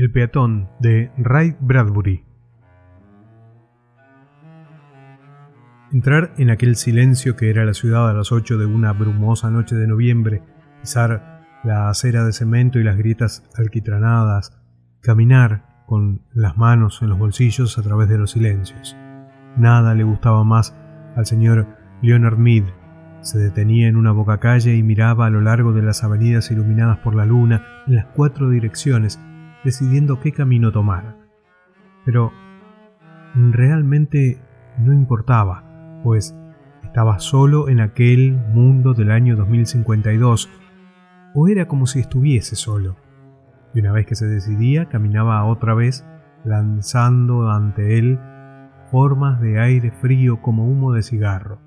El peatón de Ray Bradbury. Entrar en aquel silencio que era la ciudad a las ocho de una brumosa noche de noviembre, pisar la acera de cemento y las grietas alquitranadas, caminar con las manos en los bolsillos a través de los silencios. Nada le gustaba más al señor Leonard Mead. Se detenía en una boca calle y miraba a lo largo de las avenidas iluminadas por la luna en las cuatro direcciones, decidiendo qué camino tomar. Pero realmente no importaba pues estaba solo en aquel mundo del año 2052, o era como si estuviese solo. Y una vez que se decidía, caminaba otra vez, lanzando ante él formas de aire frío como humo de cigarro.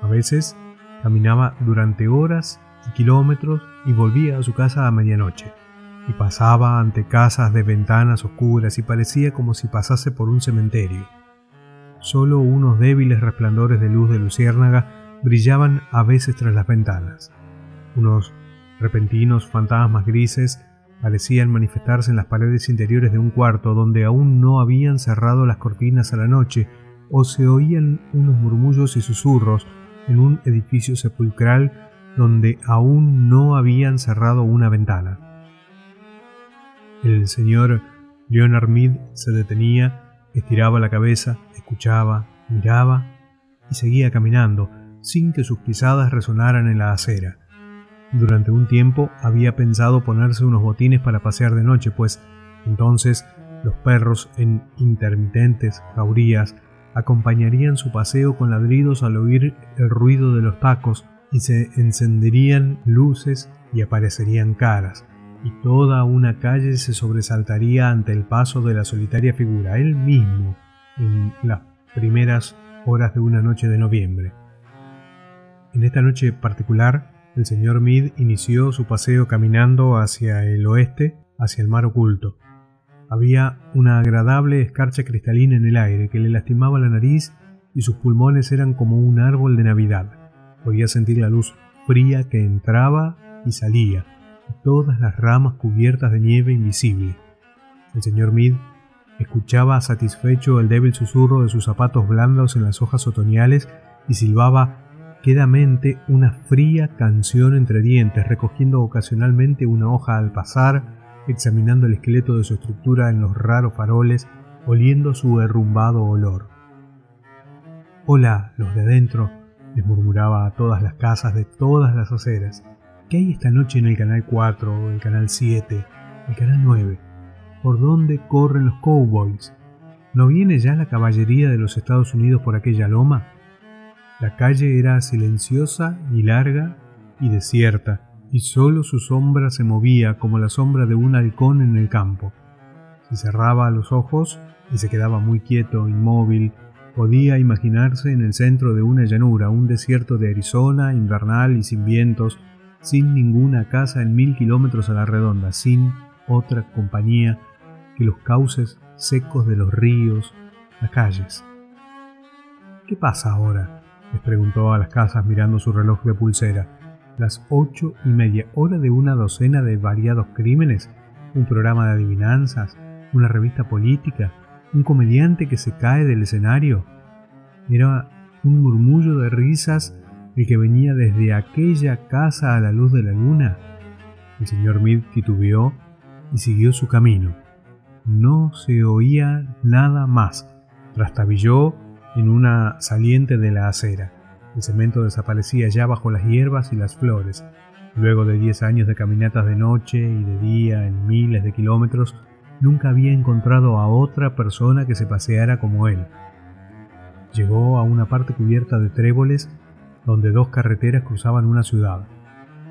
A veces caminaba durante horas y kilómetros y volvía a su casa a medianoche, y pasaba ante casas de ventanas oscuras y parecía como si pasase por un cementerio. Solo unos débiles resplandores de luz de luciérnaga brillaban a veces tras las ventanas. Unos repentinos fantasmas grises parecían manifestarse en las paredes interiores de un cuarto donde aún no habían cerrado las cortinas a la noche, o se oían unos murmullos y susurros en un edificio sepulcral donde aún no habían cerrado una ventana. El señor Leonard Mead se detenía Estiraba la cabeza, escuchaba, miraba y seguía caminando sin que sus pisadas resonaran en la acera. Durante un tiempo había pensado ponerse unos botines para pasear de noche, pues entonces los perros en intermitentes jaurías acompañarían su paseo con ladridos al oír el ruido de los tacos y se encenderían luces y aparecerían caras, y toda una calle se sobresaltaría ante el paso de la solitaria figura, él mismo, en las primeras horas de una noche de noviembre. En esta noche particular, el señor Mead inició su paseo caminando hacia el oeste, hacia el mar oculto. Había una agradable escarcha cristalina en el aire que le lastimaba la nariz y sus pulmones eran como un árbol de Navidad. Podía sentir la luz fría que entraba y salía, todas las ramas cubiertas de nieve invisible. El señor Mead escuchaba satisfecho el débil susurro de sus zapatos blandos en las hojas otoñales y silbaba quedamente una fría canción entre dientes, recogiendo ocasionalmente una hoja al pasar, examinando el esqueleto de su estructura en los raros faroles, oliendo su derrumbado olor. Hola, los de adentro, les murmuraba a todas las casas de todas las aceras. ¿Qué hay esta noche en el canal 4, el canal 7, el canal 9? ¿Por dónde corren los cowboys? ¿No viene ya la caballería de los Estados Unidos por aquella loma? La calle era silenciosa y larga y desierta, y solo su sombra se movía como la sombra de un halcón en el campo. Si cerraba los ojos y se quedaba muy quieto, inmóvil, podía imaginarse en el centro de una llanura, un desierto de Arizona, invernal y sin vientos, sin ninguna casa en mil kilómetros a la redonda, sin otra compañía que los cauces secos de los ríos, las calles. ¿Qué pasa ahora? les preguntó a las casas mirando su reloj de pulsera. Las ocho y media, hora de una docena de variados crímenes, un programa de adivinanzas, una revista política, un comediante que se cae del escenario. Era un murmullo de risas el que venía desde aquella casa a la luz de la luna. El señor Mead titubeó y siguió su camino. No se oía nada más. Trastabilló en una saliente de la acera. El cemento desaparecía ya bajo las hierbas y las flores. Luego de diez años de caminatas de noche y de día en miles de kilómetros, nunca había encontrado a otra persona que se paseara como él. Llegó a una parte cubierta de tréboles donde dos carreteras cruzaban una ciudad.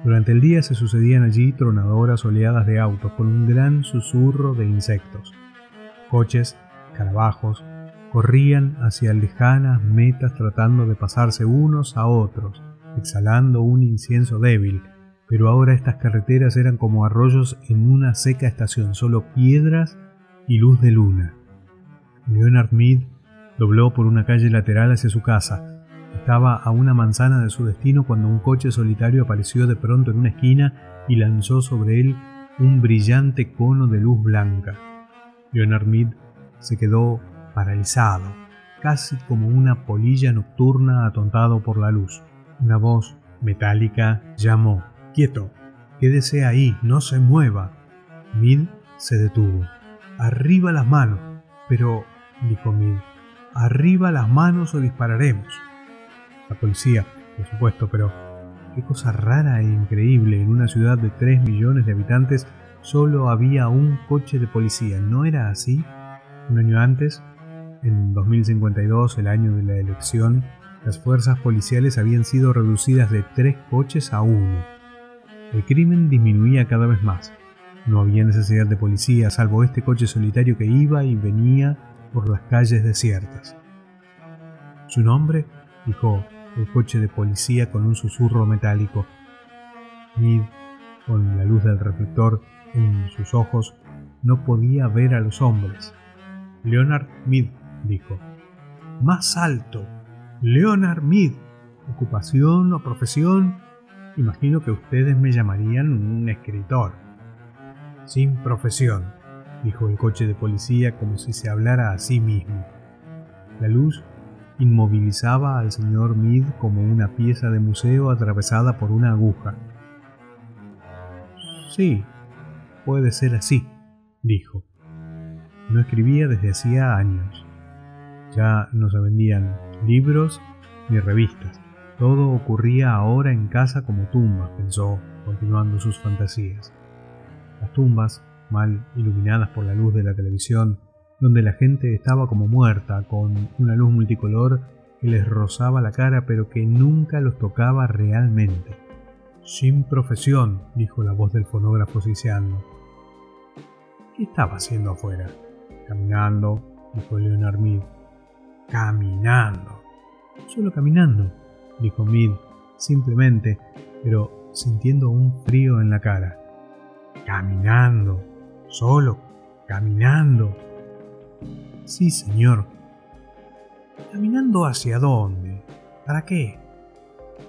Durante el día se sucedían allí tronadoras oleadas de autos con un gran susurro de insectos. Coches, carabajos, corrían hacia lejanas metas tratando de pasarse unos a otros, exhalando un incienso débil, pero ahora estas carreteras eran como arroyos en una seca estación, solo piedras y luz de luna. Leonard Mead dobló por una calle lateral hacia su casa, estaba a una manzana de su destino cuando un coche solitario apareció de pronto en una esquina y lanzó sobre él un brillante cono de luz blanca. Leonard Mead se quedó paralizado, casi como una polilla nocturna atontado por la luz. Una voz metálica llamó: Quieto, quédese ahí, no se mueva. Mead se detuvo. Arriba las manos. Pero, dijo Mead, arriba las manos o dispararemos. La policía, por supuesto, pero qué cosa rara e increíble. En una ciudad de 3 millones de habitantes solo había un coche de policía. ¿No era así? Un año antes, en 2052, el año de la elección, las fuerzas policiales habían sido reducidas de tres coches a uno. El crimen disminuía cada vez más. No había necesidad de policía, salvo este coche solitario que iba y venía por las calles desiertas. ¿Su nombre? dijo el coche de policía con un susurro metálico. Mid, con la luz del reflector en sus ojos, no podía ver a los hombres. Leonard Mid, dijo. Más alto. Leonard Mid. Ocupación o profesión. Imagino que ustedes me llamarían un escritor. Sin profesión, dijo el coche de policía como si se hablara a sí mismo. La luz inmovilizaba al señor Mead como una pieza de museo atravesada por una aguja. Sí, puede ser así, dijo. No escribía desde hacía años. Ya no se vendían libros ni revistas. Todo ocurría ahora en casa como tumbas, pensó, continuando sus fantasías. Las tumbas, mal iluminadas por la luz de la televisión, donde la gente estaba como muerta, con una luz multicolor que les rozaba la cara pero que nunca los tocaba realmente. Sin profesión, dijo la voz del fonógrafo siseando. ¿Qué estaba haciendo afuera? Caminando, dijo Leonard Mead. Caminando. Solo caminando, dijo Mead, simplemente, pero sintiendo un frío en la cara. Caminando. Solo caminando. Sí, señor. ¿Caminando hacia dónde? ¿Para qué?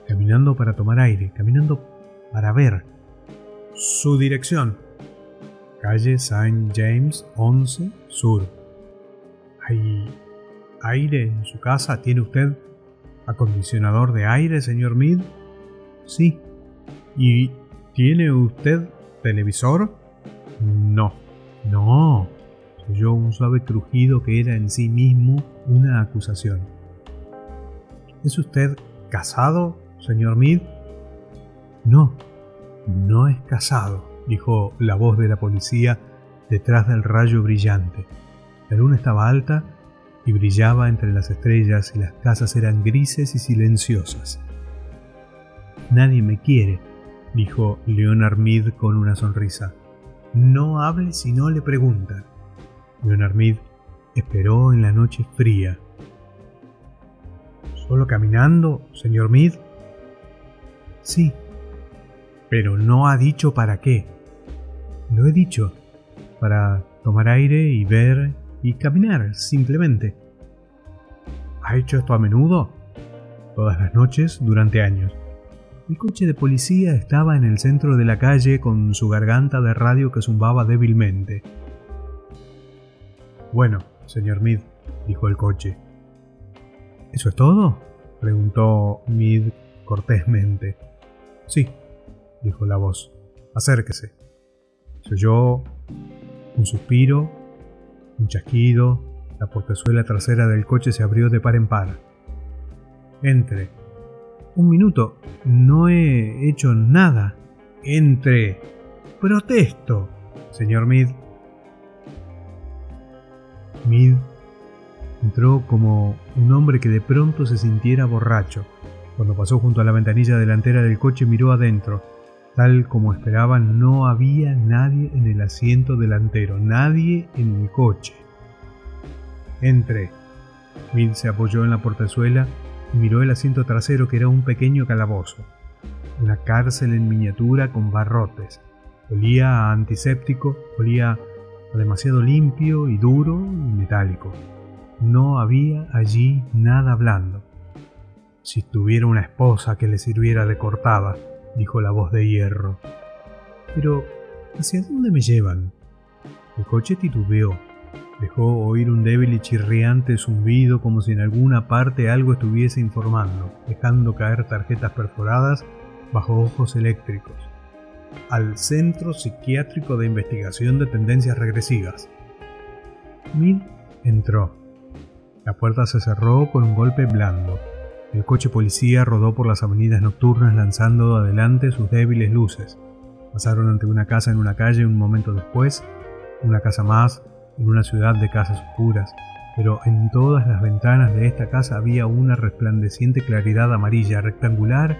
Caminando para tomar aire, caminando para ver. Su dirección. Calle Saint James 11 Sur. ¿Hay aire en su casa? ¿Tiene usted acondicionador de aire, señor Mead? Sí. ¿Y tiene usted televisor? No. No oyó un suave crujido que era en sí mismo una acusación. ¿Es usted casado, señor Mead? No, no es casado, dijo la voz de la policía detrás del rayo brillante. La luna estaba alta y brillaba entre las estrellas y las casas eran grises y silenciosas. Nadie me quiere, dijo Leonard Mead con una sonrisa. No hable si no le preguntan. Leonard Mead esperó en la noche fría. ¿Solo caminando, señor Mead? Sí, pero no ha dicho para qué. Lo he dicho, para tomar aire y ver y caminar, simplemente. ¿Ha hecho esto a menudo? Todas las noches durante años. El coche de policía estaba en el centro de la calle con su garganta de radio que zumbaba débilmente. Bueno, señor Mead, dijo el coche. ¿Eso es todo? preguntó Mead cortésmente. Sí, dijo la voz. Acérquese. Se oyó un suspiro, un chasquido, la portezuela trasera del coche se abrió de par en par. Entre. Un minuto. No he hecho nada. Entre. Protesto. Señor Mead, Mid entró como un hombre que de pronto se sintiera borracho. Cuando pasó junto a la ventanilla delantera del coche miró adentro. Tal como esperaban, no había nadie en el asiento delantero, nadie en el coche. Entré. Mid se apoyó en la portezuela y miró el asiento trasero que era un pequeño calabozo. Una cárcel en miniatura con barrotes. Olía a antiséptico, olía demasiado limpio y duro y metálico. No había allí nada blando. Si tuviera una esposa que le sirviera de cortada, dijo la voz de hierro. Pero, ¿Hacia dónde me llevan? El coche titubeó. Dejó oír un débil y chirriante zumbido como si en alguna parte algo estuviese informando, dejando caer tarjetas perforadas bajo ojos eléctricos. Al Centro Psiquiátrico de Investigación de Tendencias Regresivas. Mid entró. La puerta se cerró con un golpe blando. El coche policía rodó por las avenidas nocturnas lanzando adelante sus débiles luces. Pasaron ante una casa en una calle un momento después, una casa más, en una ciudad de casas oscuras, pero en todas las ventanas de esta casa había una resplandeciente claridad amarilla rectangular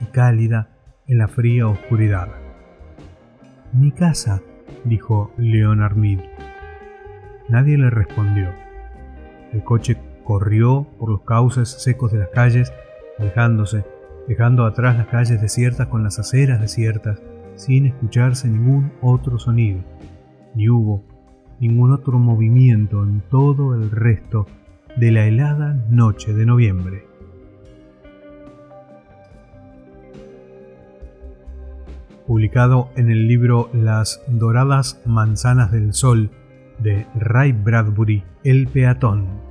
y cálida en la fría oscuridad. Mi casa, dijo Leonard Mead. Nadie le respondió. El coche corrió por los cauces secos de las calles, alejándose, dejando atrás las calles desiertas con las aceras desiertas, sin escucharse ningún otro sonido. Ni hubo ningún otro movimiento en todo el resto de la helada noche de noviembre. Publicado en el libro Las doradas manzanas del sol de Ray Bradbury, El peatón.